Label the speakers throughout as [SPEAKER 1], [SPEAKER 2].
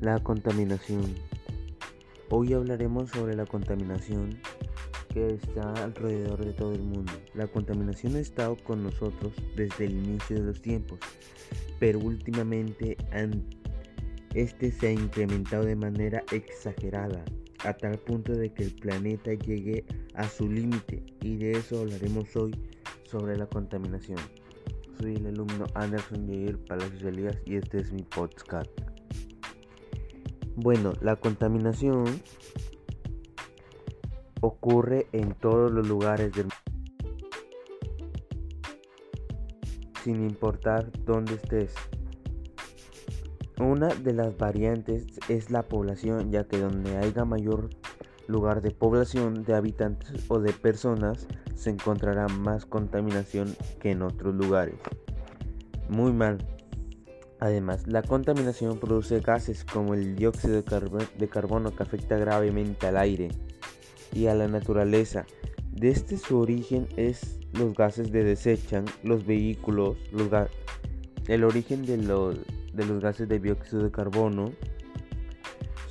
[SPEAKER 1] La contaminación. Hoy hablaremos sobre la contaminación que está alrededor de todo el mundo. La contaminación ha estado con nosotros desde el inicio de los tiempos, pero últimamente este se ha incrementado de manera exagerada, a tal punto de que el planeta llegue a su límite y de eso hablaremos hoy sobre la contaminación. Soy el alumno Anderson Jair Palacios Elías y este es mi podcast. Bueno, la contaminación ocurre en todos los lugares del mundo, sin importar dónde estés. Una de las variantes es la población, ya que donde haya mayor lugar de población de habitantes o de personas se encontrará más contaminación que en otros lugares. Muy mal, Además, la contaminación produce gases como el dióxido de, carbono que afecta gravemente al aire y a la naturaleza. Desde su origen es los gases de desechan los vehículos, el origen de los, los gases de dióxido de carbono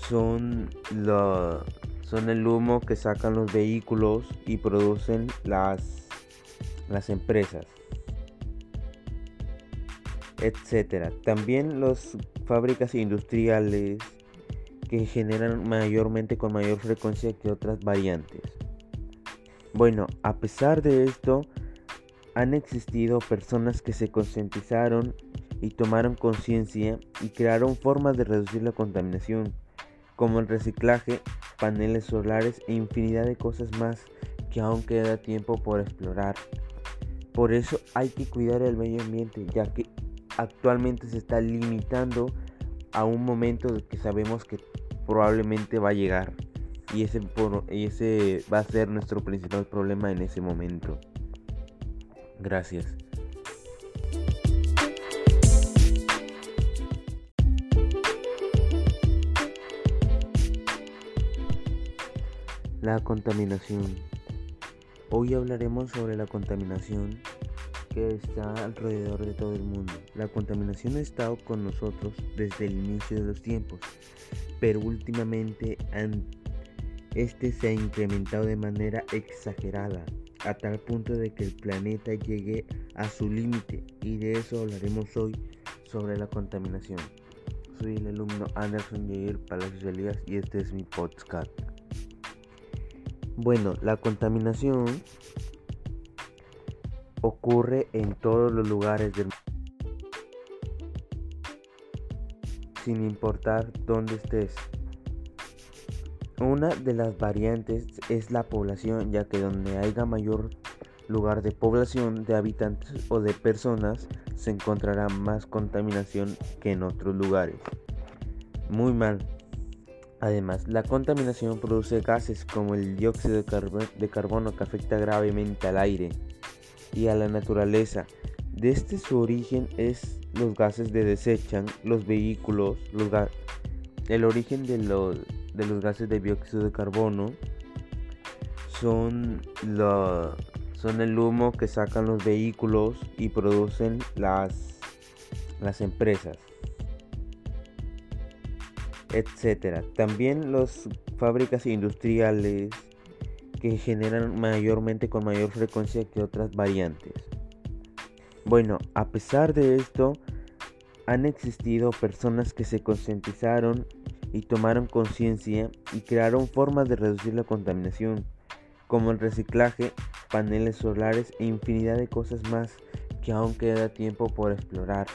[SPEAKER 1] son, el humo que sacan los vehículos y producen las empresas etcétera. También las fábricas industriales que generan mayormente con mayor frecuencia que otras variantes. Bueno, a pesar de esto, han existido personas que se concientizaron y tomaron conciencia y crearon formas de reducir la contaminación, como el reciclaje, paneles solares e infinidad de cosas más que aún queda tiempo por explorar. Por eso hay que cuidar el medio ambiente, ya que actualmente se está limitando a un momento que sabemos que probablemente va a llegar y ese, ese va a ser nuestro principal problema en ese momento. Gracias. La contaminación. Hoy hablaremos sobre la contaminación que está alrededor de todo el mundo. La contaminación ha estado con nosotros desde el inicio de los tiempos, pero últimamente este se ha incrementado de manera exagerada, a tal punto de que el planeta llegue a su límite y de eso hablaremos hoy sobre la contaminación. Soy el alumno Anderson Jair Palacios Elías y este es mi podcast. Bueno, la contaminación ocurre en todos los lugares del mundo, sin importar dónde estés. Una de las variantes es la población, ya que donde haya mayor lugar de población de habitantes o de personas se encontrará más contaminación que en otros lugares. Muy mal. Además, la contaminación produce gases como el dióxido de carbono que afecta gravemente al aire y a la naturaleza. Desde su origen es los gases de desechan los vehículos, el origen de los, de los gases de dióxido de carbono son, son el humo que sacan los vehículos y producen las, las empresas etcétera. También las fábricas industriales que generan mayormente con mayor frecuencia que otras variantes. Bueno, a pesar de esto, han existido personas que se concientizaron y tomaron conciencia y crearon formas de reducir la contaminación, como el reciclaje, paneles solares e infinidad de cosas más que aún queda tiempo por explorar.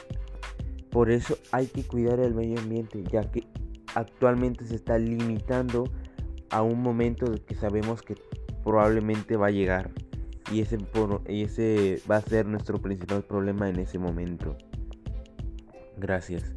[SPEAKER 1] Por eso hay que cuidar el medio ambiente, ya que actualmente se está limitando a un momento que sabemos que probablemente va a llegar y ese, ese va a ser nuestro principal problema en ese momento. Gracias.